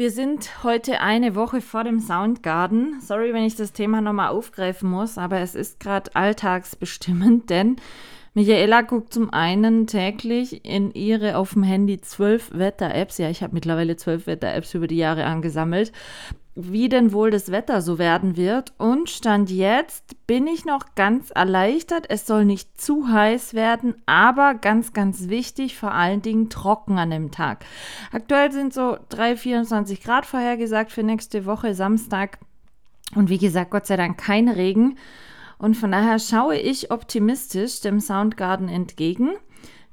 wir sind heute eine Woche vor dem Soundgarden. Sorry, wenn ich das Thema nochmal aufgreifen muss, aber es ist gerade alltagsbestimmend, denn Michaela guckt zum einen täglich in ihre auf dem Handy zwölf Wetter-Apps. Ja, ich habe mittlerweile zwölf Wetter-Apps über die Jahre angesammelt wie denn wohl das Wetter so werden wird. Und stand jetzt bin ich noch ganz erleichtert. Es soll nicht zu heiß werden, aber ganz, ganz wichtig, vor allen Dingen trocken an dem Tag. Aktuell sind so 3, 24 Grad vorhergesagt für nächste Woche Samstag. Und wie gesagt, Gott sei Dank kein Regen. Und von daher schaue ich optimistisch dem Soundgarden entgegen.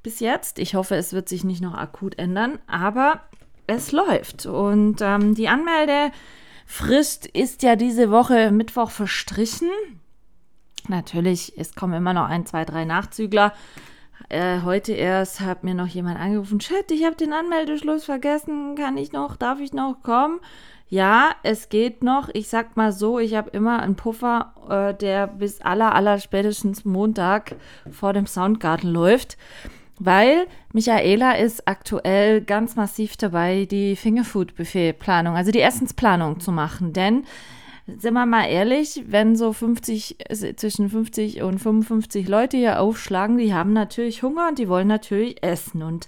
Bis jetzt. Ich hoffe, es wird sich nicht noch akut ändern, aber es läuft. Und ähm, die Anmelde Frist ist ja diese Woche Mittwoch verstrichen. Natürlich, es kommen immer noch ein, zwei, drei Nachzügler. Äh, heute erst hat mir noch jemand angerufen, Chat, ich habe den Anmeldeschluss vergessen, kann ich noch, darf ich noch kommen? Ja, es geht noch. Ich sag mal so, ich habe immer einen Puffer, äh, der bis aller, aller spätestens Montag vor dem Soundgarten läuft. Weil Michaela ist aktuell ganz massiv dabei, die Fingerfood-Buffet-Planung, also die Essensplanung zu machen. Denn, sind wir mal ehrlich, wenn so 50, zwischen 50 und 55 Leute hier aufschlagen, die haben natürlich Hunger und die wollen natürlich essen. Und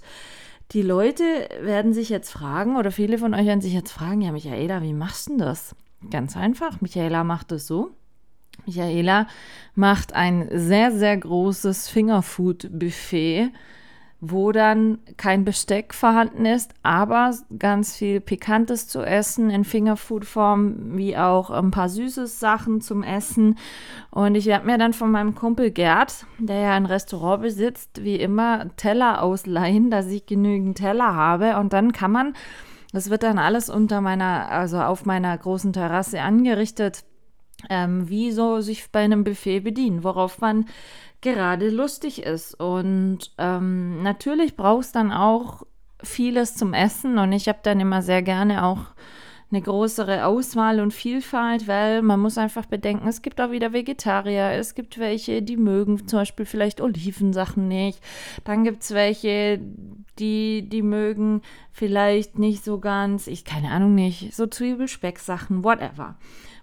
die Leute werden sich jetzt fragen, oder viele von euch werden sich jetzt fragen, ja, Michaela, wie machst du denn das? Ganz einfach. Michaela macht es so. Michaela macht ein sehr, sehr großes Fingerfood-Buffet wo dann kein Besteck vorhanden ist, aber ganz viel Pikantes zu essen in Fingerfood-Form, wie auch ein paar süße Sachen zum Essen. Und ich werde mir dann von meinem Kumpel Gerd, der ja ein Restaurant besitzt, wie immer Teller ausleihen, dass ich genügend Teller habe. Und dann kann man, das wird dann alles unter meiner, also auf meiner großen Terrasse angerichtet, ähm, wie so sich bei einem Buffet bedienen, worauf man gerade lustig ist. Und ähm, natürlich brauchst dann auch vieles zum Essen und ich habe dann immer sehr gerne auch eine größere Auswahl und Vielfalt, weil man muss einfach bedenken, es gibt auch wieder Vegetarier, es gibt welche, die mögen zum Beispiel vielleicht Olivensachen nicht, dann gibt es welche, die, die mögen vielleicht nicht so ganz, ich keine Ahnung nicht, so Zwiebelspecksachen, whatever.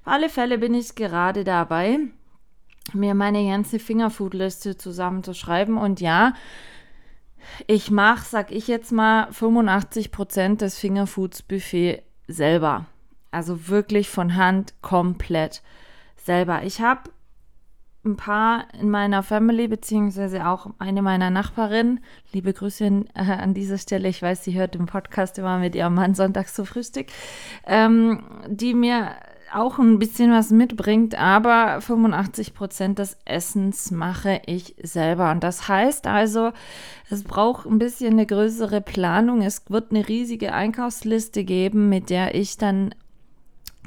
Auf alle Fälle bin ich gerade dabei, mir meine ganze Fingerfood-Liste zusammenzuschreiben. Und ja, ich mache, sag ich jetzt mal, 85 Prozent des Fingerfoods-Buffet selber. Also wirklich von Hand komplett selber. Ich habe ein paar in meiner Family, beziehungsweise auch eine meiner Nachbarinnen, liebe Grüße äh, an dieser Stelle, ich weiß, sie hört den Podcast immer mit ihrem Mann sonntags zu Frühstück, ähm, die mir auch ein bisschen was mitbringt, aber 85 Prozent des Essens mache ich selber. Und das heißt also, es braucht ein bisschen eine größere Planung. Es wird eine riesige Einkaufsliste geben, mit der ich dann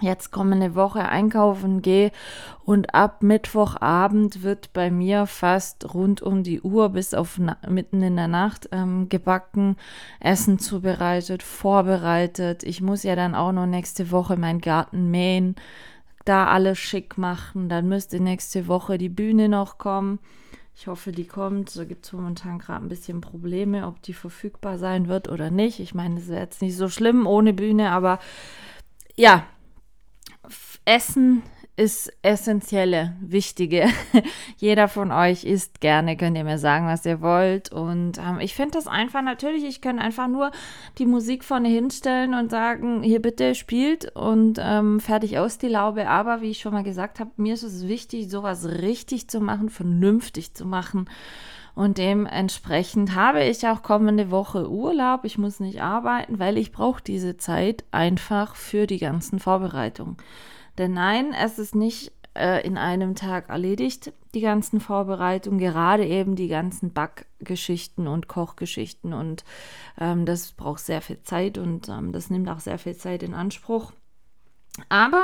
jetzt kommende Woche einkaufen gehe und ab Mittwochabend wird bei mir fast rund um die Uhr bis auf mitten in der Nacht ähm, gebacken, Essen zubereitet, vorbereitet. Ich muss ja dann auch noch nächste Woche meinen Garten mähen, da alles schick machen. Dann müsste nächste Woche die Bühne noch kommen. Ich hoffe, die kommt. Da gibt es momentan gerade ein bisschen Probleme, ob die verfügbar sein wird oder nicht. Ich meine, es wäre jetzt nicht so schlimm ohne Bühne, aber ja, Essen ist essentielle, wichtige. Jeder von euch isst gerne, könnt ihr mir sagen, was ihr wollt. Und ähm, ich finde das einfach natürlich, ich kann einfach nur die Musik vorne hinstellen und sagen, hier bitte spielt und ähm, fertig aus die Laube. Aber wie ich schon mal gesagt habe, mir ist es wichtig, sowas richtig zu machen, vernünftig zu machen. Und dementsprechend habe ich auch kommende Woche Urlaub. Ich muss nicht arbeiten, weil ich brauche diese Zeit einfach für die ganzen Vorbereitungen. Denn nein, es ist nicht äh, in einem Tag erledigt, die ganzen Vorbereitungen, gerade eben die ganzen Backgeschichten und Kochgeschichten. Und ähm, das braucht sehr viel Zeit und ähm, das nimmt auch sehr viel Zeit in Anspruch. Aber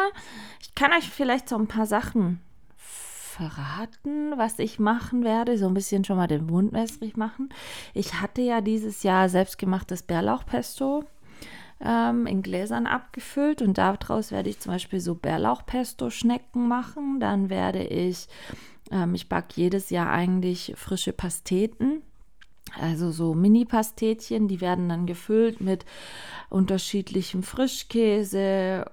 ich kann euch vielleicht so ein paar Sachen verraten, was ich machen werde. So ein bisschen schon mal den Mund wässrig machen. Ich hatte ja dieses Jahr selbstgemachtes Bärlauchpesto ähm, in Gläsern abgefüllt und daraus werde ich zum Beispiel so Bärlauchpesto-Schnecken machen. Dann werde ich, ähm, ich backe jedes Jahr eigentlich frische Pasteten. Also so Mini-Pastetchen, die werden dann gefüllt mit unterschiedlichem Frischkäse,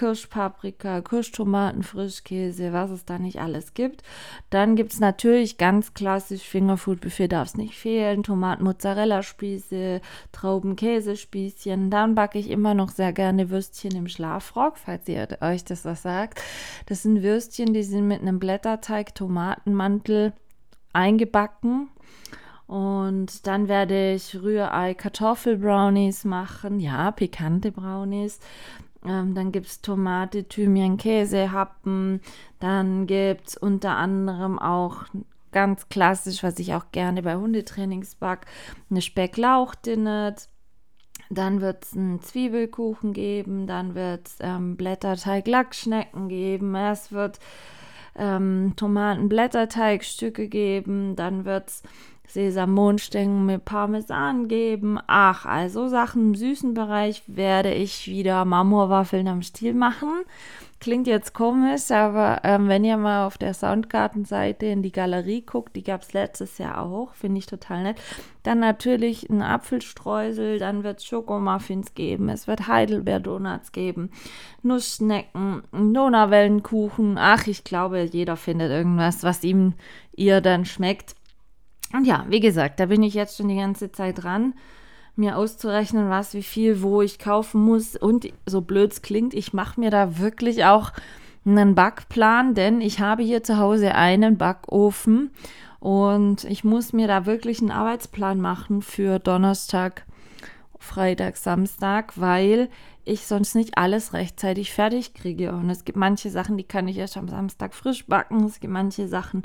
Kirschpaprika, Kirschtomaten, Frischkäse, was es da nicht alles gibt. Dann gibt es natürlich ganz klassisch Fingerfood-Buffet, darf es nicht fehlen. Tomaten-Mozzarella-Spieße, Trauben-Käsespießchen. Dann backe ich immer noch sehr gerne Würstchen im Schlafrock, falls ihr euch das was sagt. Das sind Würstchen, die sind mit einem Blätterteig, Tomatenmantel eingebacken. Und dann werde ich Rührei Kartoffelbrownies machen. Ja, pikante Brownies. Ähm, dann gibt es Tomate, Thymian, Käse, Happen. Dann gibt es unter anderem auch ganz klassisch, was ich auch gerne bei Hundetrainings back, eine Specklauchdinnet. Dann wird es einen Zwiebelkuchen geben, dann wird es ähm, Blätterteig-Lackschnecken geben, es wird ähm, Tomaten-Blätterteigstücke geben, dann wird es Sesammohnstängel mit Parmesan geben. Ach, also Sachen im süßen Bereich werde ich wieder Marmorwaffeln am Stiel machen. Klingt jetzt komisch, aber ähm, wenn ihr mal auf der Soundgarten-Seite in die Galerie guckt, die gab es letztes Jahr auch, finde ich total nett. Dann natürlich ein Apfelstreusel, dann wird es Schokomuffins geben, es wird Heidelbeer-Donuts geben, Nussschnecken, Donauwellenkuchen. Ach, ich glaube, jeder findet irgendwas, was ihm ihr dann schmeckt. Und ja, wie gesagt, da bin ich jetzt schon die ganze Zeit dran, mir auszurechnen, was, wie viel, wo ich kaufen muss. Und so blöd es klingt, ich mache mir da wirklich auch einen Backplan, denn ich habe hier zu Hause einen Backofen und ich muss mir da wirklich einen Arbeitsplan machen für Donnerstag, Freitag, Samstag, weil ich sonst nicht alles rechtzeitig fertig kriege. Und es gibt manche Sachen, die kann ich erst am Samstag frisch backen. Es gibt manche Sachen,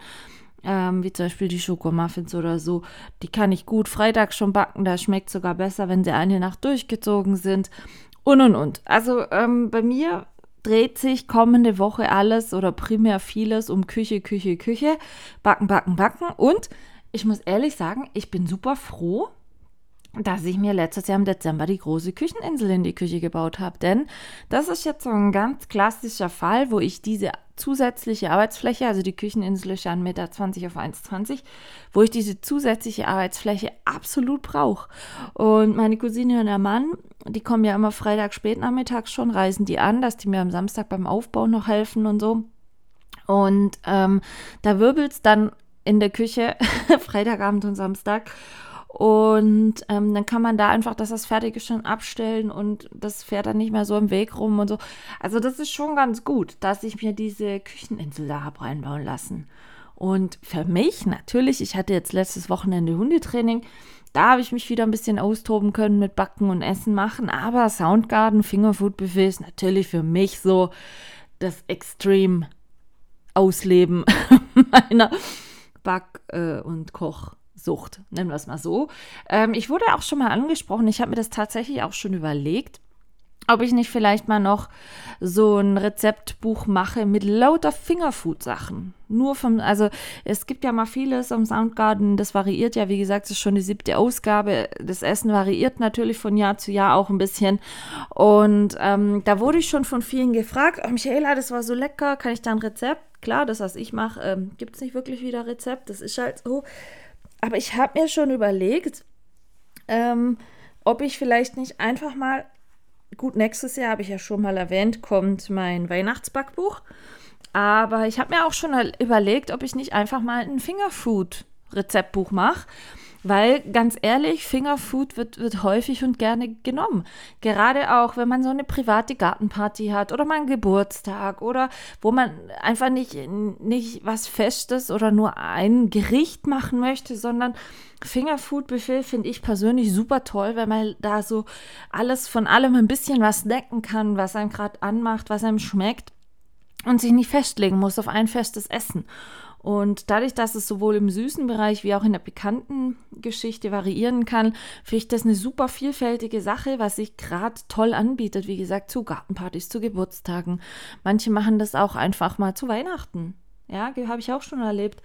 ähm, wie zum Beispiel die Schokomuffins oder so. Die kann ich gut Freitag schon backen. Da schmeckt sogar besser, wenn sie eine Nacht durchgezogen sind. Und und und. Also ähm, bei mir dreht sich kommende Woche alles oder primär vieles um Küche, Küche, Küche. Backen, backen, backen. Und ich muss ehrlich sagen, ich bin super froh, dass ich mir letztes Jahr im Dezember die große Kücheninsel in die Küche gebaut habe. Denn das ist jetzt so ein ganz klassischer Fall, wo ich diese zusätzliche Arbeitsfläche, also die Kücheninsel ist ja 1,20 Meter auf 1,20, wo ich diese zusätzliche Arbeitsfläche absolut brauche. Und meine Cousine und der Mann, die kommen ja immer Freitag spät nachmittags schon, reisen die an, dass die mir am Samstag beim Aufbau noch helfen und so. Und ähm, da wirbelt es dann in der Küche, Freitagabend und Samstag. Und ähm, dann kann man da einfach, dass das fertig ist, schon abstellen und das fährt dann nicht mehr so im Weg rum und so. Also das ist schon ganz gut, dass ich mir diese Kücheninsel da habe reinbauen lassen. Und für mich natürlich, ich hatte jetzt letztes Wochenende Hundetraining, da habe ich mich wieder ein bisschen austoben können mit Backen und Essen machen. Aber Soundgarden, Fingerfood Buffet ist natürlich für mich so das Extrem Ausleben meiner Back- äh, und Koch- Sucht, nennen wir es mal so. Ähm, ich wurde auch schon mal angesprochen, ich habe mir das tatsächlich auch schon überlegt, ob ich nicht vielleicht mal noch so ein Rezeptbuch mache mit lauter Fingerfood-Sachen. Nur vom, also es gibt ja mal vieles am Soundgarden, das variiert ja, wie gesagt, es ist schon die siebte Ausgabe. Das Essen variiert natürlich von Jahr zu Jahr auch ein bisschen. Und ähm, da wurde ich schon von vielen gefragt, oh, Michaela, das war so lecker, kann ich da ein Rezept? Klar, das, was ich mache, ähm, gibt es nicht wirklich wieder Rezept. Das ist halt so. Aber ich habe mir schon überlegt, ähm, ob ich vielleicht nicht einfach mal, gut, nächstes Jahr habe ich ja schon mal erwähnt, kommt mein Weihnachtsbackbuch. Aber ich habe mir auch schon überlegt, ob ich nicht einfach mal ein Fingerfood-Rezeptbuch mache weil ganz ehrlich, Fingerfood wird, wird häufig und gerne genommen. Gerade auch, wenn man so eine private Gartenparty hat oder mal einen Geburtstag oder wo man einfach nicht, nicht was Festes oder nur ein Gericht machen möchte, sondern Fingerfood-Buffet finde ich persönlich super toll, weil man da so alles von allem ein bisschen was snacken kann, was einem gerade anmacht, was einem schmeckt und sich nicht festlegen muss auf ein festes Essen. Und dadurch, dass es sowohl im süßen Bereich wie auch in der pikanten Geschichte variieren kann, finde ich das eine super vielfältige Sache, was sich gerade toll anbietet. Wie gesagt, zu Gartenpartys, zu Geburtstagen. Manche machen das auch einfach mal zu Weihnachten. Ja, habe ich auch schon erlebt.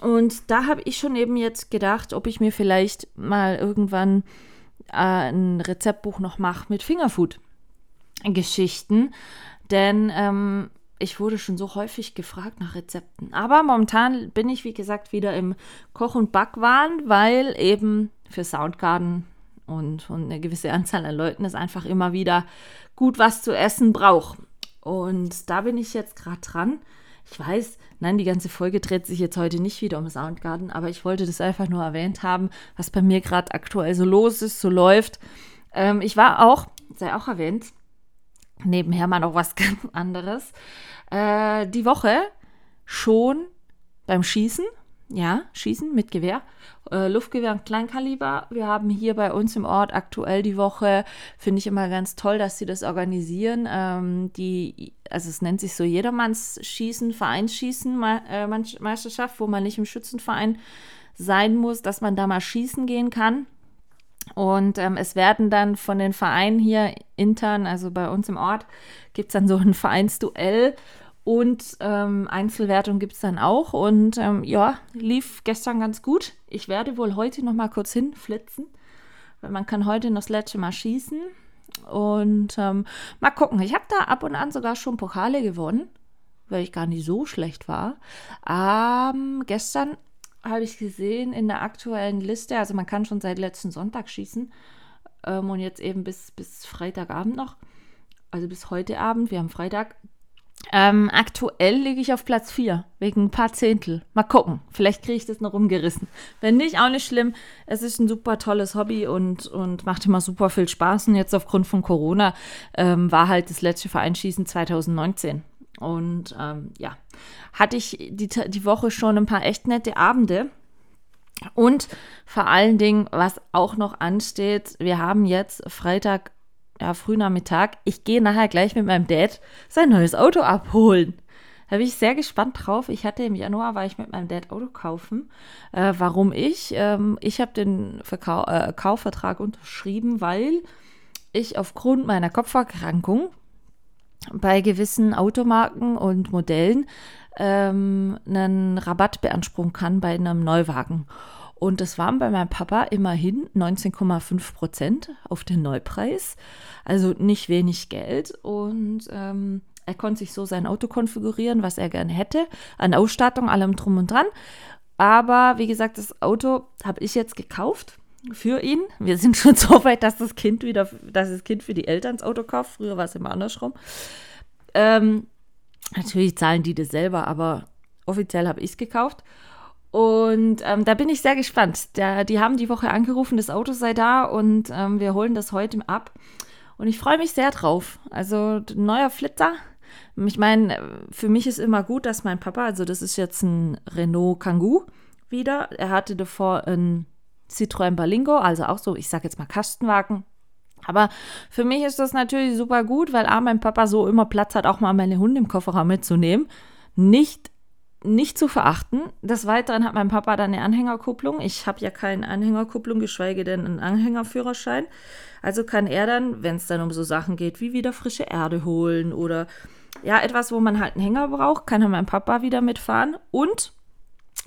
Und da habe ich schon eben jetzt gedacht, ob ich mir vielleicht mal irgendwann äh, ein Rezeptbuch noch mache mit Fingerfood-Geschichten. Denn ähm, ich wurde schon so häufig gefragt nach Rezepten. Aber momentan bin ich, wie gesagt, wieder im Koch- und Backwahn, weil eben für Soundgarden und, und eine gewisse Anzahl an Leuten es einfach immer wieder gut was zu essen braucht. Und da bin ich jetzt gerade dran. Ich weiß, nein, die ganze Folge dreht sich jetzt heute nicht wieder um Soundgarden, aber ich wollte das einfach nur erwähnt haben, was bei mir gerade aktuell so los ist, so läuft. Ähm, ich war auch, sei auch erwähnt, nebenher mal noch was ganz anderes, äh, die Woche schon beim Schießen ja, schießen mit Gewehr, äh, Luftgewehr und Kleinkaliber. Wir haben hier bei uns im Ort aktuell die Woche, finde ich immer ganz toll, dass sie das organisieren. Ähm, die, also es nennt sich so Jedermanns Schießen, Vereinsschießen, äh, Meisterschaft, wo man nicht im Schützenverein sein muss, dass man da mal schießen gehen kann. Und ähm, es werden dann von den Vereinen hier intern, also bei uns im Ort, gibt es dann so ein Vereinsduell und ähm, Einzelwertung gibt es dann auch. Und ähm, ja, lief gestern ganz gut. Ich werde wohl heute noch mal kurz hinflitzen, weil man kann heute noch das letzte Mal schießen. Und ähm, mal gucken. Ich habe da ab und an sogar schon Pokale gewonnen, weil ich gar nicht so schlecht war. Ähm, gestern habe ich gesehen in der aktuellen Liste, also man kann schon seit letzten Sonntag schießen ähm, und jetzt eben bis, bis Freitagabend noch, also bis heute Abend, wir haben Freitag, ähm, aktuell liege ich auf Platz 4, wegen ein paar Zehntel. Mal gucken, vielleicht kriege ich das noch umgerissen. Wenn nicht, auch nicht schlimm. Es ist ein super tolles Hobby und, und macht immer super viel Spaß. Und jetzt aufgrund von Corona ähm, war halt das letzte Vereinschießen 2019. Und ähm, ja, hatte ich die, die Woche schon ein paar echt nette Abende. Und vor allen Dingen, was auch noch ansteht, wir haben jetzt Freitag ja, Frühnachmittag. Ich gehe nachher gleich mit meinem Dad sein neues Auto abholen. Da bin ich sehr gespannt drauf. Ich hatte im Januar, war ich mit meinem Dad Auto kaufen. Äh, warum ich? Ähm, ich habe den Verkau äh, Kaufvertrag unterschrieben, weil ich aufgrund meiner Kopferkrankung bei gewissen Automarken und Modellen ähm, einen Rabatt beanspruchen kann bei einem Neuwagen. Und das waren bei meinem Papa immerhin 19,5 Prozent auf den Neupreis. Also nicht wenig Geld. Und ähm, er konnte sich so sein Auto konfigurieren, was er gerne hätte. An Ausstattung, allem drum und dran. Aber wie gesagt, das Auto habe ich jetzt gekauft für ihn. Wir sind schon so weit, dass das Kind wieder, dass das Kind für die Eltern das Auto kauft. Früher war es immer andersrum. Ähm, natürlich zahlen die das selber, aber offiziell habe ich es gekauft. Und ähm, da bin ich sehr gespannt. Der, die haben die Woche angerufen, das Auto sei da und ähm, wir holen das heute ab. Und ich freue mich sehr drauf. Also neuer Flitzer. Ich meine, für mich ist immer gut, dass mein Papa, also das ist jetzt ein Renault Kangoo wieder. Er hatte davor ein Citroën Berlingo, also auch so, ich sage jetzt mal Kastenwagen. Aber für mich ist das natürlich super gut, weil A, mein Papa so immer Platz hat, auch mal meine Hunde im Kofferraum mitzunehmen. Nicht nicht zu verachten. Des Weiteren hat mein Papa dann eine Anhängerkupplung. Ich habe ja keine Anhängerkupplung, geschweige denn einen Anhängerführerschein. Also kann er dann, wenn es dann um so Sachen geht, wie wieder frische Erde holen oder ja, etwas, wo man halt einen Hänger braucht, kann er mein Papa wieder mitfahren. Und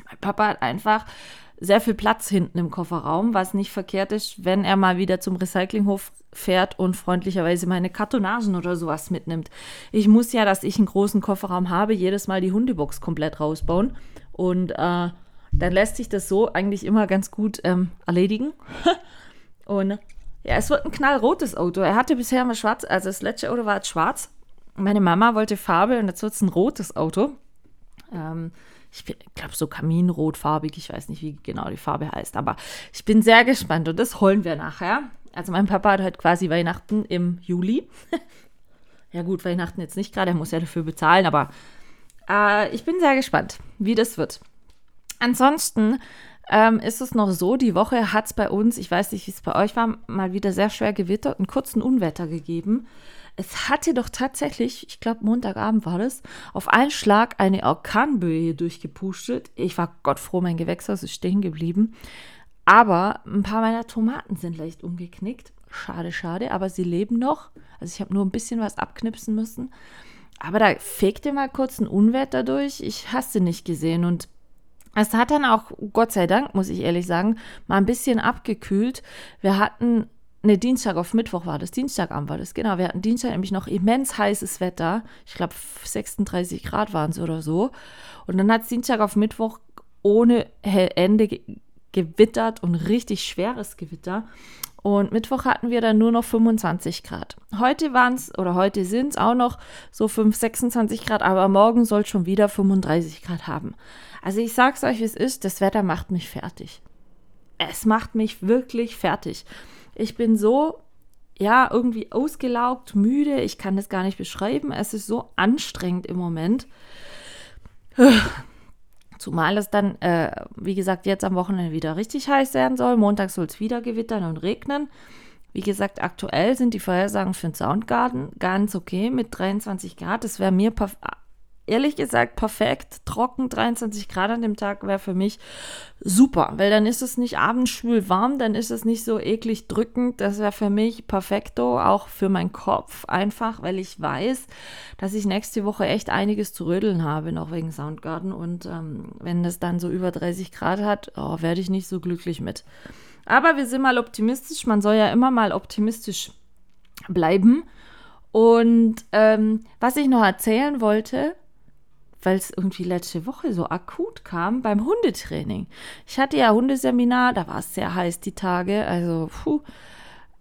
mein Papa hat einfach sehr viel Platz hinten im Kofferraum, was nicht verkehrt ist, wenn er mal wieder zum Recyclinghof fährt und freundlicherweise meine Kartonagen oder sowas mitnimmt. Ich muss ja, dass ich einen großen Kofferraum habe, jedes Mal die Hundebox komplett rausbauen. Und äh, dann lässt sich das so eigentlich immer ganz gut ähm, erledigen. und ja, es wird ein knallrotes Auto. Er hatte bisher immer schwarz, also das letzte Auto war jetzt schwarz. Meine Mama wollte Farbe und jetzt wird es ein rotes Auto. Ähm, ich glaube, so kaminrotfarbig, ich weiß nicht, wie genau die Farbe heißt, aber ich bin sehr gespannt und das holen wir nachher. Also mein Papa hat halt quasi Weihnachten im Juli. ja gut, Weihnachten jetzt nicht gerade, er muss ja dafür bezahlen, aber äh, ich bin sehr gespannt, wie das wird. Ansonsten ähm, ist es noch so, die Woche hat es bei uns, ich weiß nicht, wie es bei euch war, mal wieder sehr schwer gewittert und kurzen Unwetter gegeben. Es hatte doch tatsächlich, ich glaube Montagabend war das, auf einen Schlag eine Orkanböe durchgepustet. Ich war gottfroh, mein Gewächshaus ist stehen geblieben. Aber ein paar meiner Tomaten sind leicht umgeknickt. Schade, schade, aber sie leben noch. Also ich habe nur ein bisschen was abknipsen müssen. aber da fegte mal kurz ein Unwetter durch. Ich hasse nicht gesehen und es hat dann auch, Gott sei Dank, muss ich ehrlich sagen, mal ein bisschen abgekühlt. Wir hatten, ne, Dienstag auf Mittwoch war das, Dienstagabend war das, genau. Wir hatten Dienstag nämlich noch immens heißes Wetter. Ich glaube, 36 Grad waren es oder so. Und dann hat es Dienstag auf Mittwoch ohne Ende gewittert und richtig schweres Gewitter. Und Mittwoch hatten wir dann nur noch 25 Grad. Heute waren es, oder heute sind es auch noch so 5, 26 Grad, aber morgen soll schon wieder 35 Grad haben. Also ich sag's euch, wie es ist, das Wetter macht mich fertig. Es macht mich wirklich fertig. Ich bin so, ja, irgendwie ausgelaugt, müde. Ich kann das gar nicht beschreiben. Es ist so anstrengend im Moment. Zumal es dann, äh, wie gesagt, jetzt am Wochenende wieder richtig heiß werden soll. Montag soll es wieder gewittern und regnen. Wie gesagt, aktuell sind die Vorhersagen für den Soundgarten ganz okay mit 23 Grad. Das wäre mir ehrlich gesagt perfekt. Trocken, 23 Grad an dem Tag wäre für mich super, weil dann ist es nicht abends schwül warm, dann ist es nicht so eklig drückend. Das wäre für mich perfekto, auch für meinen Kopf einfach, weil ich weiß, dass ich nächste Woche echt einiges zu rödeln habe, noch wegen Soundgarden. Und ähm, wenn es dann so über 30 Grad hat, oh, werde ich nicht so glücklich mit. Aber wir sind mal optimistisch. Man soll ja immer mal optimistisch bleiben. Und ähm, was ich noch erzählen wollte, weil es irgendwie letzte Woche so akut kam beim Hundetraining. Ich hatte ja Hundeseminar, da war es sehr heiß die Tage, also puh.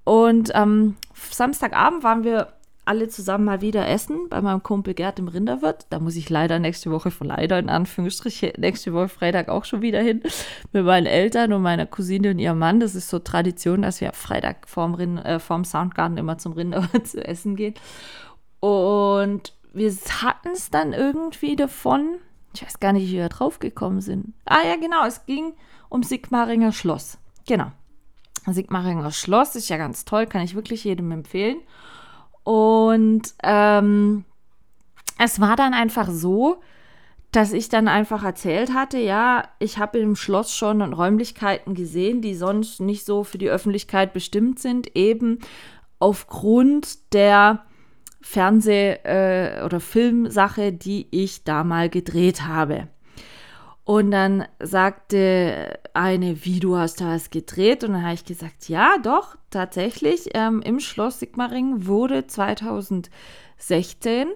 Und am Samstagabend waren wir alle zusammen mal wieder essen bei meinem Kumpel Gerd im Rinderwirt. Da muss ich leider nächste Woche, von leider in Anführungsstrichen, nächste Woche Freitag auch schon wieder hin mit meinen Eltern und meiner Cousine und ihrem Mann. Das ist so Tradition, dass wir Freitag vorm, Rind, äh, vorm Soundgarten immer zum Rinderwirt zu essen gehen. Und wir hatten es dann irgendwie davon. Ich weiß gar nicht, wie wir drauf gekommen sind. Ah ja, genau, es ging um Sigmaringer Schloss. Genau. Sigmaringer Schloss ist ja ganz toll, kann ich wirklich jedem empfehlen. Und ähm, es war dann einfach so, dass ich dann einfach erzählt hatte, ja, ich habe im Schloss schon Räumlichkeiten gesehen, die sonst nicht so für die Öffentlichkeit bestimmt sind, eben aufgrund der Fernseh- äh, oder Filmsache, die ich da mal gedreht habe. Und dann sagte eine, wie du hast da was gedreht? Und dann habe ich gesagt, ja, doch, tatsächlich. Ähm, Im Schloss Sigmaring wurde 2016,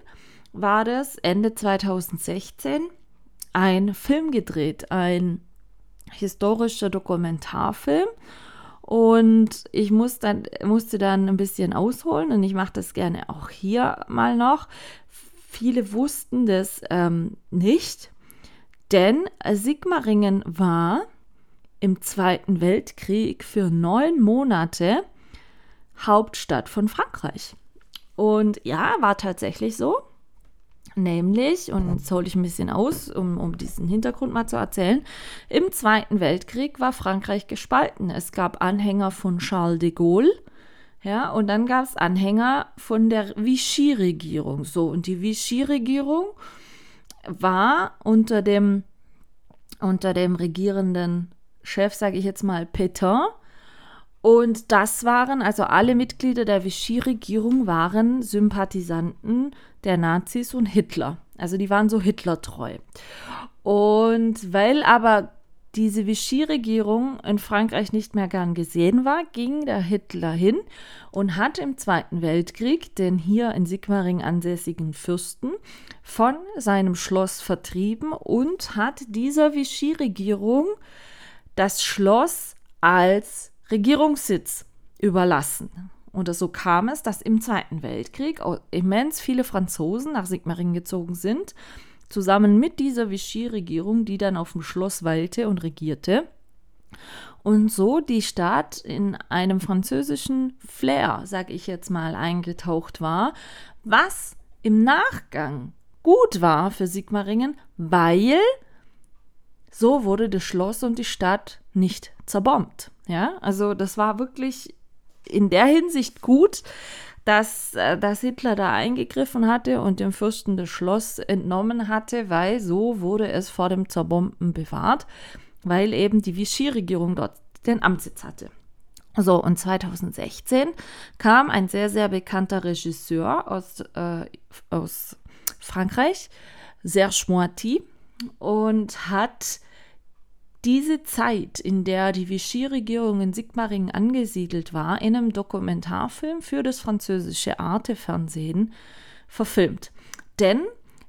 war das, Ende 2016, ein Film gedreht, ein historischer Dokumentarfilm. Und ich muss dann, musste dann ein bisschen ausholen und ich mache das gerne auch hier mal noch. Viele wussten das ähm, nicht, denn Sigmaringen war im Zweiten Weltkrieg für neun Monate Hauptstadt von Frankreich. Und ja, war tatsächlich so. Nämlich, und jetzt hole ich ein bisschen aus, um, um diesen Hintergrund mal zu erzählen, im Zweiten Weltkrieg war Frankreich gespalten. Es gab Anhänger von Charles de Gaulle, ja, und dann gab es Anhänger von der Vichy-Regierung. So, und die Vichy-Regierung war unter dem, unter dem regierenden Chef, sage ich jetzt mal, Pétain, und das waren, also alle Mitglieder der Vichy-Regierung waren Sympathisanten der Nazis und Hitler. Also die waren so Hitlertreu. Und weil aber diese Vichy-Regierung in Frankreich nicht mehr gern gesehen war, ging der Hitler hin und hat im Zweiten Weltkrieg den hier in Sigmaring ansässigen Fürsten von seinem Schloss vertrieben und hat dieser Vichy-Regierung das Schloss als Regierungssitz überlassen. Und so kam es, dass im Zweiten Weltkrieg immens viele Franzosen nach Sigmaringen gezogen sind, zusammen mit dieser Vichy-Regierung, die dann auf dem Schloss weilte und regierte. Und so die Stadt in einem französischen Flair, sag ich jetzt mal, eingetaucht war, was im Nachgang gut war für Sigmaringen, weil so wurde das Schloss und die Stadt nicht zerbombt. Ja, also das war wirklich in der Hinsicht gut, dass, äh, dass Hitler da eingegriffen hatte und dem Fürsten das Schloss entnommen hatte, weil so wurde es vor dem Zerbomben bewahrt, weil eben die Vichy-Regierung dort den Amtssitz hatte. So, und 2016 kam ein sehr, sehr bekannter Regisseur aus, äh, aus Frankreich, Serge Moiti, und hat diese Zeit, in der die Vichy-Regierung in Sigmaringen angesiedelt war, in einem Dokumentarfilm für das französische Arte-Fernsehen verfilmt. Denn,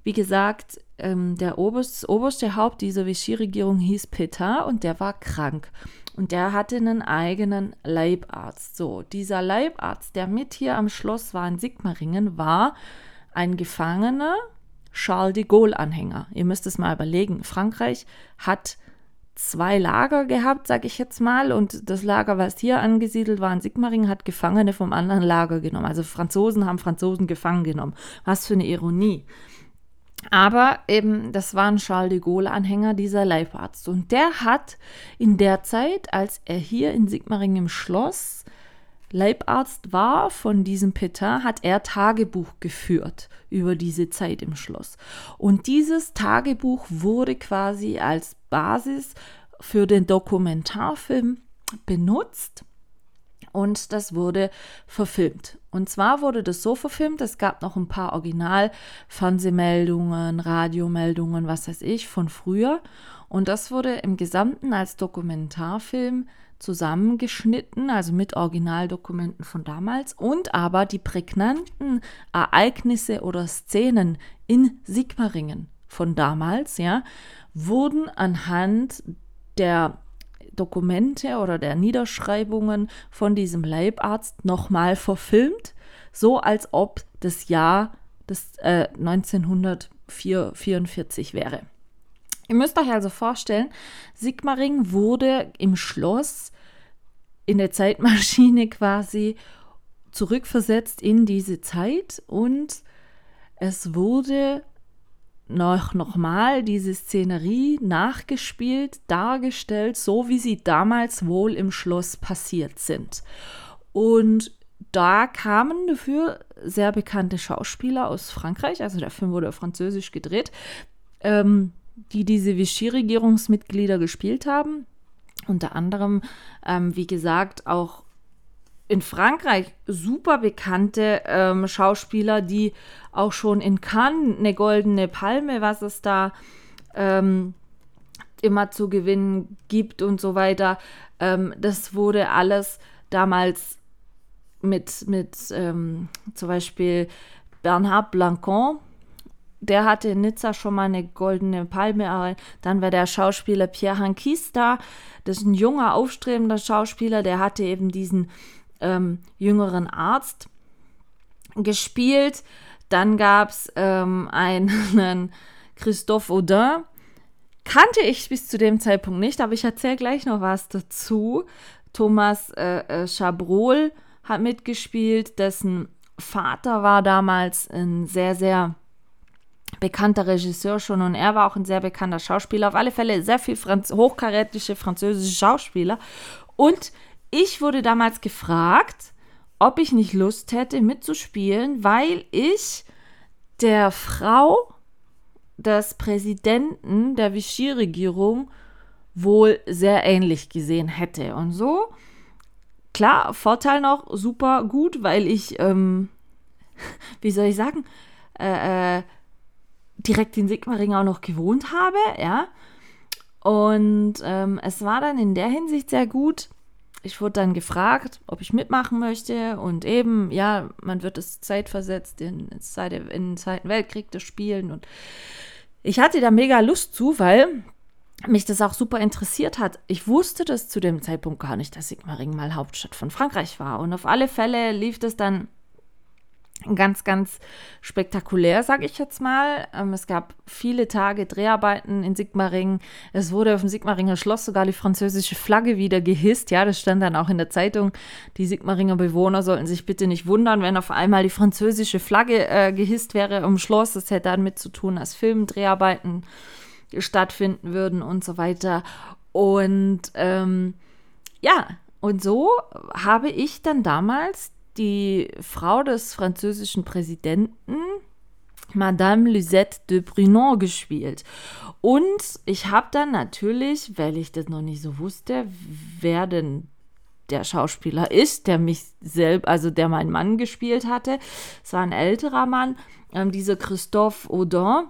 wie gesagt, ähm, der Oberst, oberste Haupt dieser Vichy-Regierung hieß Petain und der war krank. Und der hatte einen eigenen Leibarzt. So, dieser Leibarzt, der mit hier am Schloss war in Sigmaringen, war ein Gefangener, Charles de Gaulle-Anhänger. Ihr müsst es mal überlegen. Frankreich hat zwei Lager gehabt, sag ich jetzt mal, und das Lager, was hier angesiedelt war in Sigmaringen, hat Gefangene vom anderen Lager genommen. Also Franzosen haben Franzosen gefangen genommen. Was für eine Ironie. Aber eben, das war ein Charles de Gaulle-Anhänger, dieser Leibarzt. Und der hat in der Zeit, als er hier in Sigmaringen im Schloss Leibarzt war von diesem Petain, hat er Tagebuch geführt über diese Zeit im Schloss. Und dieses Tagebuch wurde quasi als Basis für den Dokumentarfilm benutzt und das wurde verfilmt. Und zwar wurde das so verfilmt, es gab noch ein paar Original-Fernsehmeldungen, Radiomeldungen, was weiß ich, von früher. Und das wurde im Gesamten als Dokumentarfilm zusammengeschnitten, also mit Originaldokumenten von damals und aber die prägnanten Ereignisse oder Szenen in Sigmaringen von damals, ja, wurden anhand der Dokumente oder der Niederschreibungen von diesem Leibarzt nochmal verfilmt, so als ob das Jahr des, äh, 1944 wäre. Ihr müsst euch also vorstellen, Sigmaring wurde im Schloss in der Zeitmaschine quasi zurückversetzt in diese Zeit und es wurde noch nochmal diese Szenerie nachgespielt, dargestellt, so wie sie damals wohl im Schloss passiert sind. Und da kamen dafür sehr bekannte Schauspieler aus Frankreich, also der Film wurde auf Französisch gedreht, ähm, die diese Vichy-Regierungsmitglieder gespielt haben. Unter anderem, ähm, wie gesagt, auch in Frankreich super bekannte ähm, Schauspieler, die auch schon in Cannes eine goldene Palme, was es da ähm, immer zu gewinnen gibt und so weiter. Ähm, das wurde alles damals mit, mit ähm, zum Beispiel Bernhard Blancon, der hatte in Nizza schon mal eine goldene Palme. Dann war der Schauspieler Pierre Hankis da. Das ist ein junger, aufstrebender Schauspieler. Der hatte eben diesen ähm, jüngeren Arzt gespielt. Dann gab es ähm, einen Christophe Audin. Kannte ich bis zu dem Zeitpunkt nicht, aber ich erzähle gleich noch was dazu. Thomas äh, äh, Chabrol hat mitgespielt, dessen Vater war damals ein sehr, sehr bekannter Regisseur schon und er war auch ein sehr bekannter Schauspieler. Auf alle Fälle sehr viel Franz hochkarätische französische Schauspieler. Und ich wurde damals gefragt, ob ich nicht Lust hätte mitzuspielen, weil ich der Frau des Präsidenten der Vichy-Regierung wohl sehr ähnlich gesehen hätte. Und so, klar, Vorteil noch, super gut, weil ich, ähm, wie soll ich sagen, äh, äh, direkt in Sigmaring auch noch gewohnt habe, ja. Und ähm, es war dann in der Hinsicht sehr gut, ich wurde dann gefragt, ob ich mitmachen möchte und eben, ja, man wird es zeitversetzt in, in den Zweiten Weltkrieg das spielen und ich hatte da mega Lust zu, weil mich das auch super interessiert hat. Ich wusste das zu dem Zeitpunkt gar nicht, dass Sigmaringen mal Hauptstadt von Frankreich war und auf alle Fälle lief das dann ganz, ganz spektakulär, sage ich jetzt mal. Ähm, es gab viele Tage Dreharbeiten in Sigmaringen. Es wurde auf dem Sigmaringer Schloss sogar die französische Flagge wieder gehisst. Ja, das stand dann auch in der Zeitung. Die Sigmaringer Bewohner sollten sich bitte nicht wundern, wenn auf einmal die französische Flagge äh, gehisst wäre im Schloss. Das hätte damit zu tun, dass Filmdreharbeiten stattfinden würden und so weiter. Und ähm, ja, und so habe ich dann damals die Frau des französischen Präsidenten, Madame Lisette de Brunon, gespielt. Und ich habe dann natürlich, weil ich das noch nicht so wusste, wer denn der Schauspieler ist, der mich selbst, also der meinen Mann gespielt hatte. Es war ein älterer Mann. ähm, dieser Christophe Audin,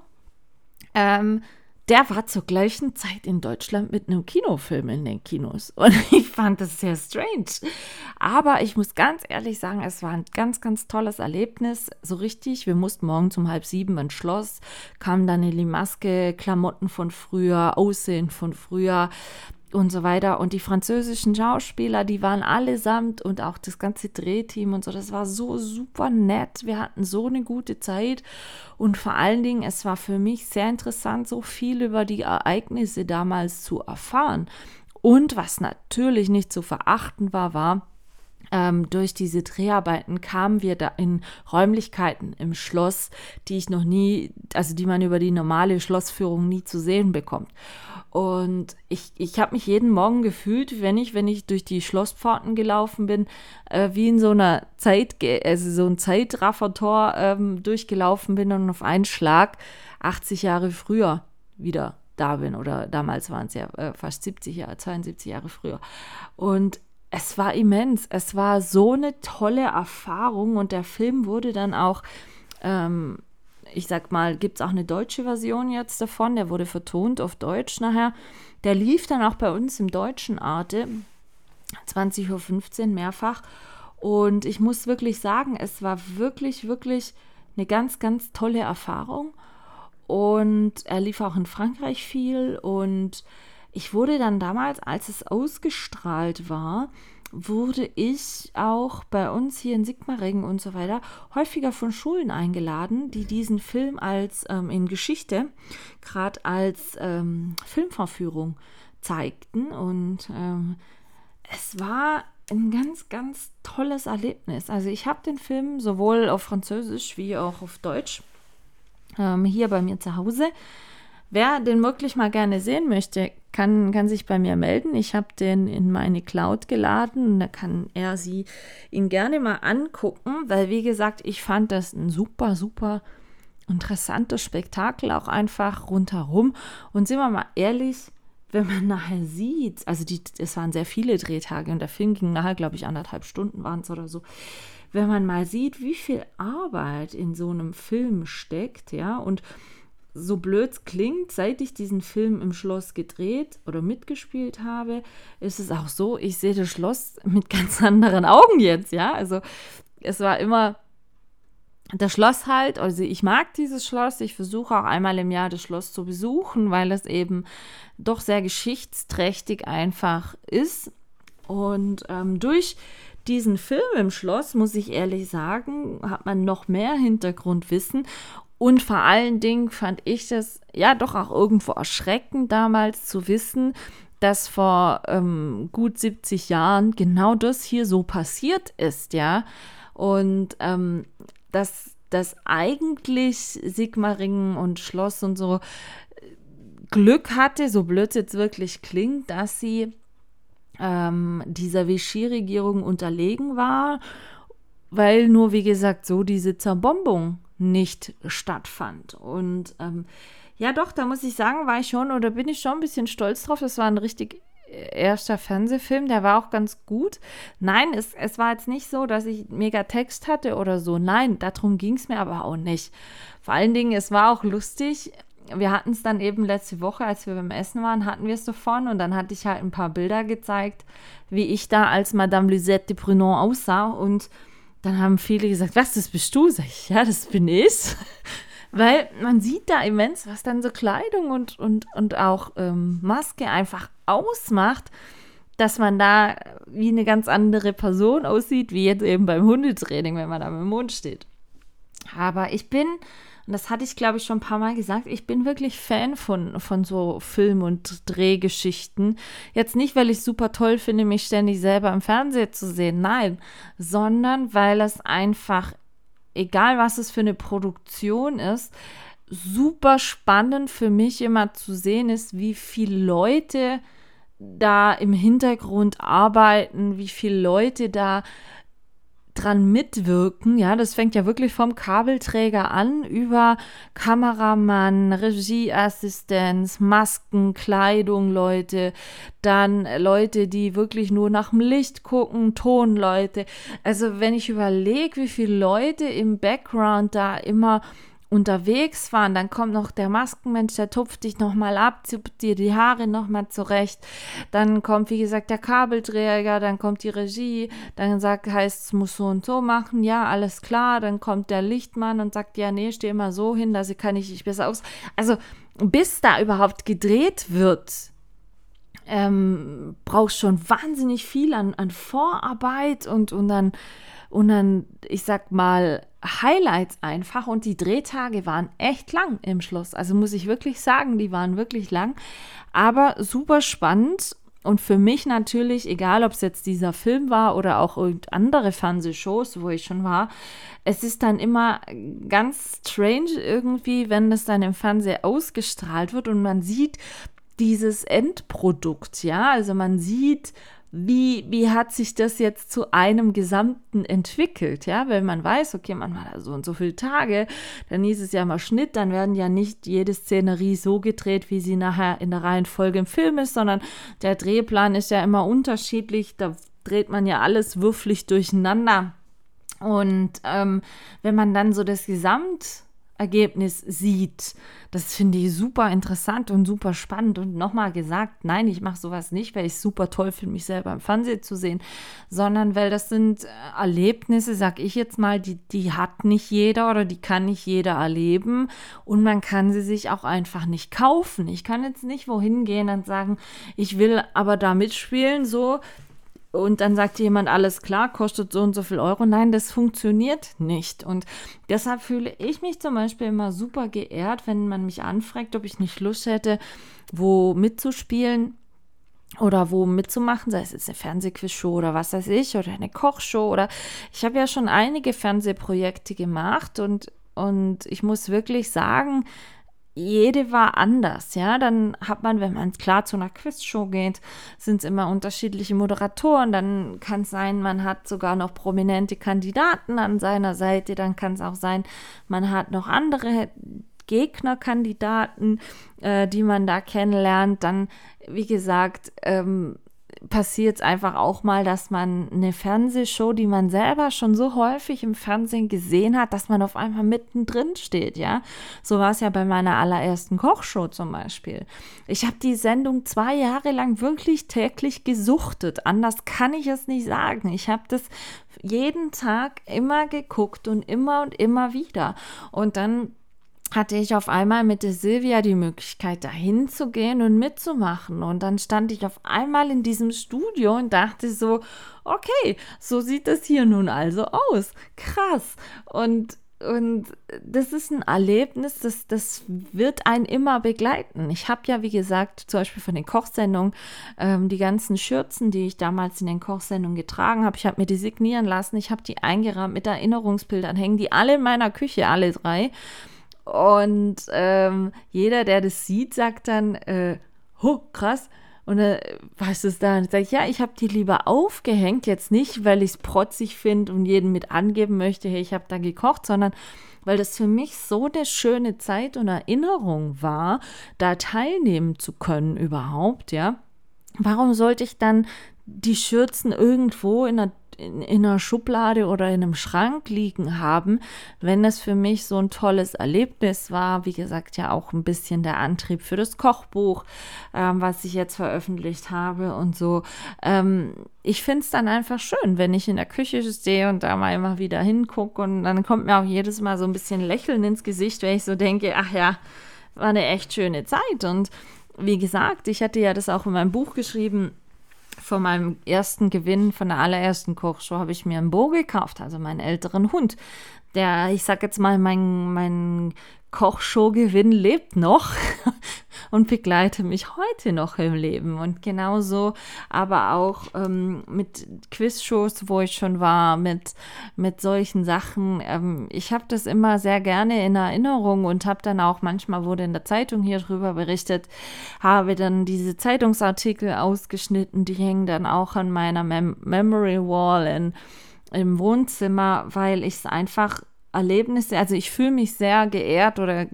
ähm, der war zur gleichen Zeit in Deutschland mit einem Kinofilm in den Kinos. Und ich fand das sehr strange. Aber ich muss ganz ehrlich sagen, es war ein ganz, ganz tolles Erlebnis. So richtig, wir mussten morgen um halb sieben ins Schloss, kamen dann in die Maske, Klamotten von früher, Aussehen von früher und so weiter. Und die französischen Schauspieler, die waren allesamt und auch das ganze Drehteam und so, das war so super nett. Wir hatten so eine gute Zeit und vor allen Dingen, es war für mich sehr interessant, so viel über die Ereignisse damals zu erfahren. Und was natürlich nicht zu verachten war, war, ähm, durch diese Dreharbeiten kamen wir da in Räumlichkeiten im Schloss, die ich noch nie, also die man über die normale Schlossführung nie zu sehen bekommt. Und ich, ich habe mich jeden Morgen gefühlt, wenn ich, wenn ich durch die Schlosspforten gelaufen bin, äh, wie in so einer Zeit, also so ein Zeitraffertor ähm, durchgelaufen bin und auf einen Schlag 80 Jahre früher wieder da bin. Oder damals waren es ja äh, fast 70 Jahre, 72 Jahre früher. Und es war immens. Es war so eine tolle Erfahrung und der Film wurde dann auch ähm, ich sag mal, gibt es auch eine deutsche Version jetzt davon, der wurde vertont auf Deutsch nachher. Der lief dann auch bei uns im deutschen Arte, 20.15 Uhr mehrfach. Und ich muss wirklich sagen, es war wirklich, wirklich eine ganz, ganz tolle Erfahrung. Und er lief auch in Frankreich viel. Und ich wurde dann damals, als es ausgestrahlt war, wurde ich auch bei uns hier in Sigmaringen und so weiter häufiger von Schulen eingeladen, die diesen Film als ähm, in Geschichte gerade als ähm, Filmvorführung zeigten. Und ähm, es war ein ganz, ganz tolles Erlebnis. Also ich habe den Film sowohl auf Französisch wie auch auf Deutsch ähm, hier bei mir zu Hause Wer den wirklich mal gerne sehen möchte, kann, kann sich bei mir melden. Ich habe den in meine Cloud geladen und da kann er sie ihn gerne mal angucken, weil wie gesagt, ich fand das ein super, super interessantes Spektakel auch einfach rundherum. Und sind wir mal ehrlich, wenn man nachher sieht, also die, es waren sehr viele Drehtage und der Film ging nachher, glaube ich, anderthalb Stunden waren es oder so. Wenn man mal sieht, wie viel Arbeit in so einem Film steckt, ja, und so blöd klingt, seit ich diesen Film im Schloss gedreht oder mitgespielt habe, ist es auch so, ich sehe das Schloss mit ganz anderen Augen jetzt, ja. Also es war immer das Schloss halt, also ich mag dieses Schloss, ich versuche auch einmal im Jahr das Schloss zu besuchen, weil es eben doch sehr geschichtsträchtig einfach ist. Und ähm, durch diesen Film im Schloss, muss ich ehrlich sagen, hat man noch mehr Hintergrundwissen und vor allen Dingen fand ich das ja doch auch irgendwo erschreckend damals zu wissen, dass vor ähm, gut 70 Jahren genau das hier so passiert ist, ja. Und ähm, dass, dass eigentlich Sigmaringen und Schloss und so Glück hatte, so blöd es jetzt wirklich klingt, dass sie ähm, dieser Vichy-Regierung unterlegen war, weil nur, wie gesagt, so diese Zerbombung nicht stattfand. Und ähm, ja, doch, da muss ich sagen, war ich schon oder bin ich schon ein bisschen stolz drauf. Das war ein richtig äh, erster Fernsehfilm, der war auch ganz gut. Nein, es, es war jetzt nicht so, dass ich mega Text hatte oder so. Nein, darum ging es mir aber auch nicht. Vor allen Dingen, es war auch lustig. Wir hatten es dann eben letzte Woche, als wir beim Essen waren, hatten wir es davon und dann hatte ich halt ein paar Bilder gezeigt, wie ich da als Madame Lisette de Prunon aussah und dann haben viele gesagt, was, das bist du? Sag ich, ja, das bin ich. Weil man sieht da immens, was dann so Kleidung und, und, und auch ähm, Maske einfach ausmacht, dass man da wie eine ganz andere Person aussieht, wie jetzt eben beim Hundetraining, wenn man da im Mond steht. Aber ich bin und das hatte ich, glaube ich, schon ein paar Mal gesagt. Ich bin wirklich Fan von, von so Film- und Drehgeschichten. Jetzt nicht, weil ich super toll finde, mich ständig selber im Fernsehen zu sehen. Nein, sondern weil es einfach, egal was es für eine Produktion ist, super spannend für mich immer zu sehen ist, wie viele Leute da im Hintergrund arbeiten, wie viele Leute da dran mitwirken. Ja, das fängt ja wirklich vom Kabelträger an über Kameramann, Regieassistenz, Masken, Kleidung, Leute, dann Leute, die wirklich nur nach dem Licht gucken, Tonleute. Also wenn ich überlege, wie viele Leute im Background da immer unterwegs waren, dann kommt noch der Maskenmensch, der tupft dich nochmal ab, zupft dir die Haare nochmal zurecht. Dann kommt, wie gesagt, der Kabelträger, dann kommt die Regie, dann sagt, heißt es muss so und so machen, ja, alles klar. Dann kommt der Lichtmann und sagt, ja, nee, steh immer so hin, dass kann ich dich besser aus. Also, bis da überhaupt gedreht wird, ähm, brauchst schon wahnsinnig viel an, an Vorarbeit und, und dann und dann, ich sag mal, Highlights einfach. Und die Drehtage waren echt lang im Schluss. Also muss ich wirklich sagen, die waren wirklich lang, aber super spannend. Und für mich natürlich, egal ob es jetzt dieser Film war oder auch andere Fernsehshows, wo ich schon war, es ist dann immer ganz strange irgendwie, wenn das dann im Fernsehen ausgestrahlt wird und man sieht dieses Endprodukt, ja, also man sieht, wie, wie hat sich das jetzt zu einem Gesamten entwickelt, ja, wenn man weiß, okay, man hat so und so viele Tage, dann hieß es ja mal Schnitt, dann werden ja nicht jede Szenerie so gedreht, wie sie nachher in der Reihenfolge im Film ist, sondern der Drehplan ist ja immer unterschiedlich, da dreht man ja alles würflich durcheinander. Und ähm, wenn man dann so das Gesamt Ergebnis sieht. Das finde ich super interessant und super spannend. Und nochmal gesagt, nein, ich mache sowas nicht, weil ich es super toll finde, mich selber im Fernsehen zu sehen, sondern weil das sind äh, Erlebnisse, sag ich jetzt mal, die, die hat nicht jeder oder die kann nicht jeder erleben und man kann sie sich auch einfach nicht kaufen. Ich kann jetzt nicht wohin gehen und sagen, ich will aber da mitspielen, so und dann sagt jemand, alles klar, kostet so und so viel Euro. Nein, das funktioniert nicht. Und deshalb fühle ich mich zum Beispiel immer super geehrt, wenn man mich anfragt, ob ich nicht Lust hätte, wo mitzuspielen oder wo mitzumachen, sei es jetzt eine Fernsehquizshow oder was weiß ich, oder eine Kochshow oder ich habe ja schon einige Fernsehprojekte gemacht und, und ich muss wirklich sagen, jede war anders, ja. Dann hat man, wenn man klar zu einer Quizshow geht, sind es immer unterschiedliche Moderatoren. Dann kann es sein, man hat sogar noch prominente Kandidaten an seiner Seite. Dann kann es auch sein, man hat noch andere Gegnerkandidaten, äh, die man da kennenlernt. Dann, wie gesagt, ähm, passiert es einfach auch mal, dass man eine Fernsehshow, die man selber schon so häufig im Fernsehen gesehen hat, dass man auf einmal mittendrin steht, ja. So war es ja bei meiner allerersten Kochshow zum Beispiel. Ich habe die Sendung zwei Jahre lang wirklich täglich gesuchtet. Anders kann ich es nicht sagen. Ich habe das jeden Tag immer geguckt und immer und immer wieder. Und dann hatte ich auf einmal mit der Silvia die Möglichkeit, dahin zu gehen und mitzumachen. Und dann stand ich auf einmal in diesem Studio und dachte so, okay, so sieht das hier nun also aus. Krass. Und, und das ist ein Erlebnis, das, das wird einen immer begleiten. Ich habe ja, wie gesagt, zum Beispiel von den Kochsendungen, ähm, die ganzen Schürzen, die ich damals in den Kochsendungen getragen habe, ich habe mir die signieren lassen, ich habe die eingerahmt mit Erinnerungsbildern, hängen die alle in meiner Küche, alle drei. Und ähm, jeder, der das sieht, sagt dann, äh, oh, krass. Und dann äh, was ist da? Und sage ich, ja, ich habe die lieber aufgehängt, jetzt nicht, weil ich es protzig finde und jedem mit angeben möchte, hey, ich habe da gekocht, sondern weil das für mich so eine schöne Zeit und Erinnerung war, da teilnehmen zu können überhaupt, ja. Warum sollte ich dann die Schürzen irgendwo in einer in, in einer Schublade oder in einem Schrank liegen haben, wenn es für mich so ein tolles Erlebnis war. Wie gesagt, ja auch ein bisschen der Antrieb für das Kochbuch, ähm, was ich jetzt veröffentlicht habe und so. Ähm, ich finde es dann einfach schön, wenn ich in der Küche stehe und da mal immer wieder hingucke und dann kommt mir auch jedes Mal so ein bisschen Lächeln ins Gesicht, wenn ich so denke, ach ja, war eine echt schöne Zeit und wie gesagt, ich hatte ja das auch in meinem Buch geschrieben, von meinem ersten Gewinn, von der allerersten Kochshow, habe ich mir einen Bo gekauft, also meinen älteren Hund. Der, ich sag jetzt mal, mein, mein Kochshow-Gewinn lebt noch und begleite mich heute noch im Leben. Und genauso aber auch ähm, mit Quizshows, wo ich schon war, mit, mit solchen Sachen. Ähm, ich habe das immer sehr gerne in Erinnerung und habe dann auch, manchmal wurde in der Zeitung hier drüber berichtet, habe dann diese Zeitungsartikel ausgeschnitten, die hängen dann auch an meiner Mem Memory Wall in, im Wohnzimmer, weil ich es einfach Erlebnisse, also ich fühle mich sehr geehrt oder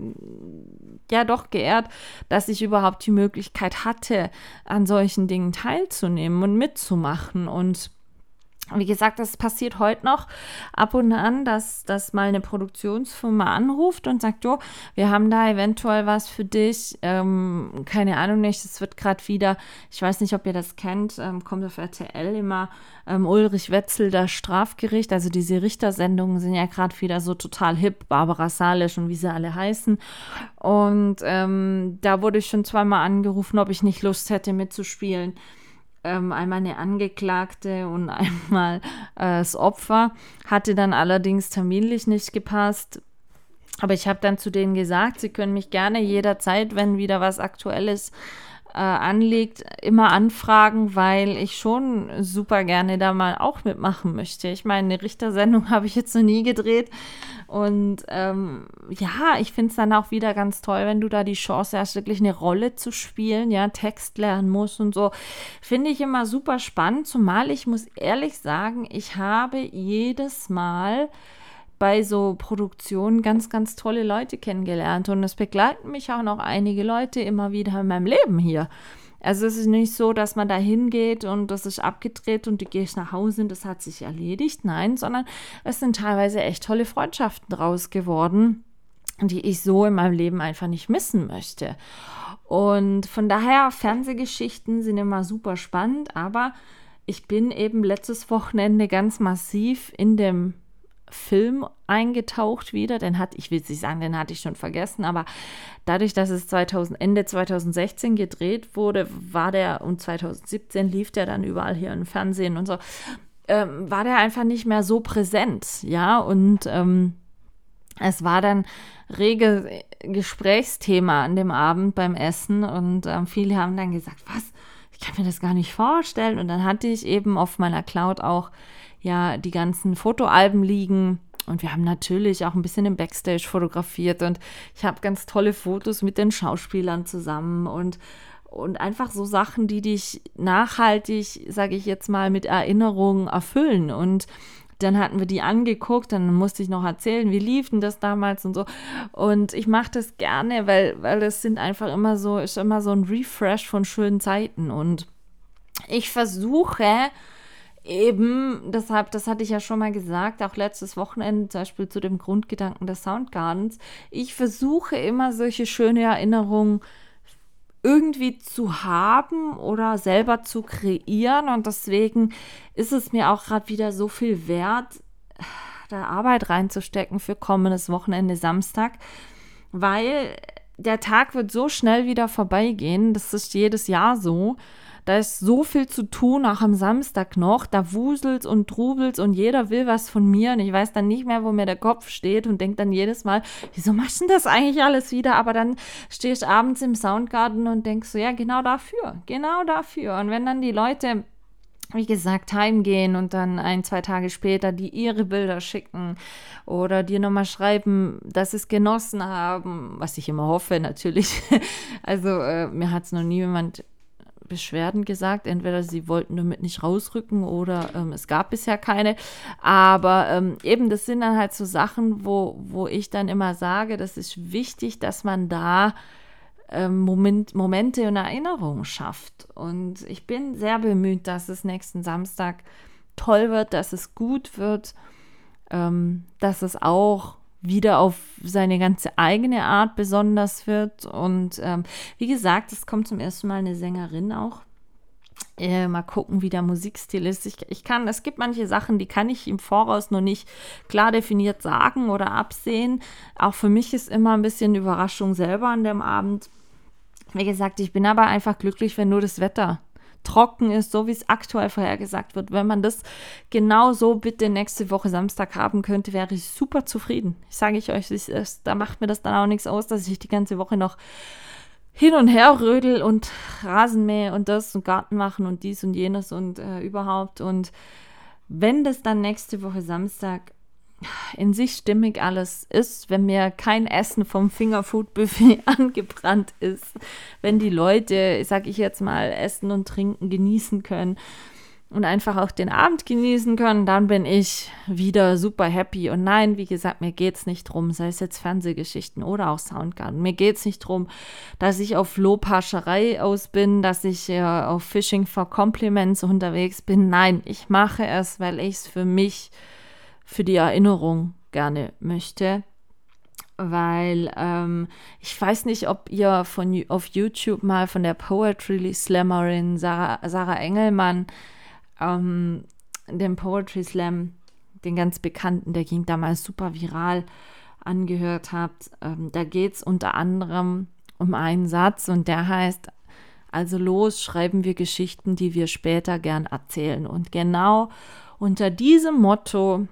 ja doch geehrt, dass ich überhaupt die Möglichkeit hatte, an solchen Dingen teilzunehmen und mitzumachen und Wie gesagt, das passiert heute noch ab und an, dass, dass mal eine Produktionsfirma anruft und sagt, jo, wir haben da eventuell was für dich. Ähm, keine Ahnung nicht, es wird gerade wieder, ich weiß nicht, ob ihr das kennt, ähm, kommt auf RTL immer ähm, Ulrich Wetzel, das Strafgericht. Also diese Richtersendungen sind ja gerade wieder so total hip, Barbara Salisch und wie sie alle heißen. Und ähm, da wurde ich schon zweimal angerufen, ob ich nicht Lust hätte mitzuspielen ähm, einmal eine Angeklagte und einmal äh, das Opfer. Hatte dann allerdings terminlich nicht gepasst. Aber ich habe dann zu denen gesagt, sie können mich gerne jederzeit, wenn wieder was Aktuelles äh, anliegt, immer anfragen, weil ich schon super gerne da mal auch mitmachen möchte. Ich meine, eine Richtersendung habe ich jetzt noch nie gedreht. Und ähm, ja, ich finde es dann auch wieder ganz toll, wenn du da die Chance hast, wirklich eine Rolle zu spielen, ja, Text lernen musst und so. Finde ich immer super spannend, zumal ich muss ehrlich sagen, ich habe jedes Mal bei so Produktionen ganz, ganz tolle Leute kennengelernt und es begleiten mich auch noch einige Leute immer wieder in meinem Leben hier. Also es ist nicht so, dass man da hingeht und das ist abgedreht und du gehst nach Hause und das hat sich erledigt. Nein, sondern es sind teilweise echt tolle Freundschaften draus geworden, die ich so in meinem Leben einfach nicht missen möchte. Und von daher, Fernsehgeschichten sind immer super spannend, aber ich bin eben letztes Wochenende ganz massiv in dem Film eingetaucht wieder. Den hatte ich will nicht sagen, den hatte ich schon vergessen, aber dadurch, dass es 2000, Ende 2016 gedreht wurde, war der und 2017 lief der dann überall hier im Fernsehen und so, ähm, war der einfach nicht mehr so präsent, ja und ähm, es war dann rege Gesprächsthema an dem Abend beim Essen und ähm, viele haben dann gesagt, was? Ich kann mir das gar nicht vorstellen. Und dann hatte ich eben auf meiner Cloud auch ja die ganzen Fotoalben liegen. Und wir haben natürlich auch ein bisschen im Backstage fotografiert und ich habe ganz tolle Fotos mit den Schauspielern zusammen und, und einfach so Sachen, die dich nachhaltig, sage ich jetzt mal, mit Erinnerungen erfüllen. Und dann hatten wir die angeguckt, dann musste ich noch erzählen, wie lief denn das damals und so. Und ich mache das gerne, weil, weil das sind einfach immer so, ist immer so ein Refresh von schönen Zeiten. Und ich versuche, eben, deshalb, das hatte ich ja schon mal gesagt, auch letztes Wochenende zum Beispiel zu dem Grundgedanken des Soundgardens. Ich versuche immer solche schöne Erinnerungen irgendwie zu haben oder selber zu kreieren und deswegen ist es mir auch gerade wieder so viel wert, da Arbeit reinzustecken für kommendes Wochenende Samstag, weil der Tag wird so schnell wieder vorbeigehen, das ist jedes Jahr so. Da ist so viel zu tun, auch am Samstag noch. Da wuselt und trubelt und jeder will was von mir und ich weiß dann nicht mehr, wo mir der Kopf steht und denke dann jedes Mal, wieso machst du das eigentlich alles wieder? Aber dann stehe ich abends im Soundgarten und denke so, ja, genau dafür, genau dafür. Und wenn dann die Leute wie gesagt, heimgehen und dann ein, zwei Tage später die ihre Bilder schicken oder dir nochmal schreiben, dass sie es genossen haben, was ich immer hoffe, natürlich. Also äh, mir hat es noch nie jemand Beschwerden gesagt. Entweder sie wollten damit nicht rausrücken oder ähm, es gab bisher keine. Aber ähm, eben, das sind dann halt so Sachen, wo, wo ich dann immer sage, das ist wichtig, dass man da ähm, Moment, Momente und Erinnerungen schafft. Und ich bin sehr bemüht, dass es nächsten Samstag toll wird, dass es gut wird, ähm, dass es auch wieder auf seine ganze eigene Art besonders wird. Und ähm, wie gesagt, es kommt zum ersten Mal eine Sängerin auch. Äh, mal gucken, wie der Musikstil ist. Ich, ich kann, es gibt manche Sachen, die kann ich im Voraus noch nicht klar definiert sagen oder absehen. Auch für mich ist immer ein bisschen Überraschung selber an dem Abend. Wie gesagt, ich bin aber einfach glücklich, wenn nur das Wetter trocken ist, so wie es aktuell vorhergesagt wird. Wenn man das genau so bitte nächste Woche Samstag haben könnte, wäre ich super zufrieden. Ich sage ich euch, ich, da macht mir das dann auch nichts aus, dass ich die ganze Woche noch hin und her rödel und Rasenmähe und das und Garten machen und dies und jenes und äh, überhaupt. Und wenn das dann nächste Woche Samstag in sich stimmig alles ist, wenn mir kein Essen vom Fingerfood-Buffet angebrannt ist, wenn die Leute, sag ich jetzt mal, essen und trinken, genießen können und einfach auch den Abend genießen können, dann bin ich wieder super happy. Und nein, wie gesagt, mir geht es nicht drum, sei es jetzt Fernsehgeschichten oder auch Soundgarden. Mir geht es nicht drum, dass ich auf Lobhascherei aus bin, dass ich äh, auf Fishing for Compliments unterwegs bin. Nein, ich mache es, weil ich es für mich, für die Erinnerung gerne möchte weil ähm, ich weiß nicht, ob ihr von, auf YouTube mal von der Poetry Slammerin Sarah, Sarah Engelmann ähm, den Poetry Slam, den ganz bekannten, der ging damals super viral, angehört habt. Ähm, da geht es unter anderem um einen Satz und der heißt, also los schreiben wir Geschichten, die wir später gern erzählen. Und genau unter diesem Motto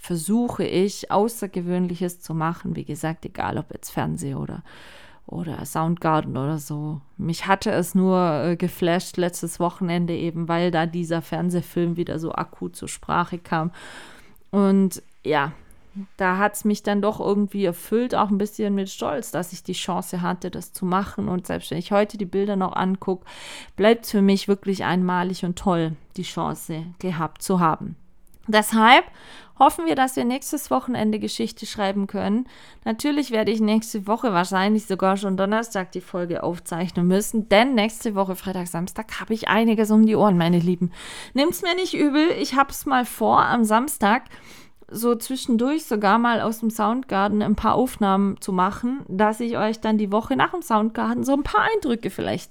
versuche ich, Außergewöhnliches zu machen. Wie gesagt, egal ob jetzt Fernseh oder oder Soundgarden oder so. Mich hatte es nur äh, geflasht letztes Wochenende eben, weil da dieser Fernsehfilm wieder so akut zur Sprache kam. Und ja, da hat es mich dann doch irgendwie erfüllt, auch ein bisschen mit Stolz, dass ich die Chance hatte, das zu machen. Und selbst wenn ich heute die Bilder noch angucke, bleibt für mich wirklich einmalig und toll, die Chance gehabt zu haben. Deshalb hoffen wir, dass wir nächstes Wochenende Geschichte schreiben können. Natürlich werde ich nächste Woche, wahrscheinlich sogar schon Donnerstag, die Folge aufzeichnen müssen, denn nächste Woche, Freitag, Samstag, habe ich einiges um die Ohren, meine Lieben. Nimmt's mir nicht übel, ich habe es mal vor, am Samstag so zwischendurch sogar mal aus dem Soundgarden ein paar Aufnahmen zu machen, dass ich euch dann die Woche nach dem Soundgarden so ein paar Eindrücke vielleicht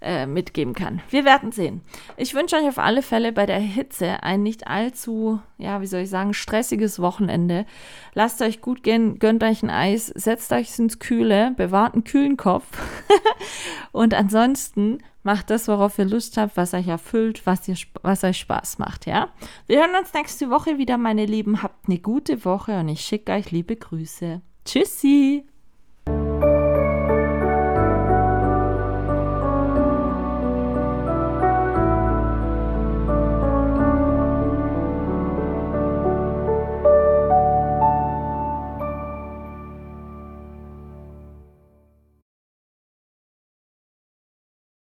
äh, mitgeben kann. Wir werden sehen. Ich wünsche euch auf alle Fälle bei der Hitze ein nicht allzu, ja, wie soll ich sagen, stressiges Wochenende. Lasst euch gut gehen, gönnt euch ein Eis, setzt euch ins Kühle, bewahrt einen kühlen Kopf und ansonsten Macht das, worauf ihr Lust habt, was euch erfüllt, was, ihr, was euch Spaß macht, ja? Wir hören uns nächste Woche wieder, meine Lieben. Habt eine gute Woche und ich schicke euch liebe Grüße. Tschüssi!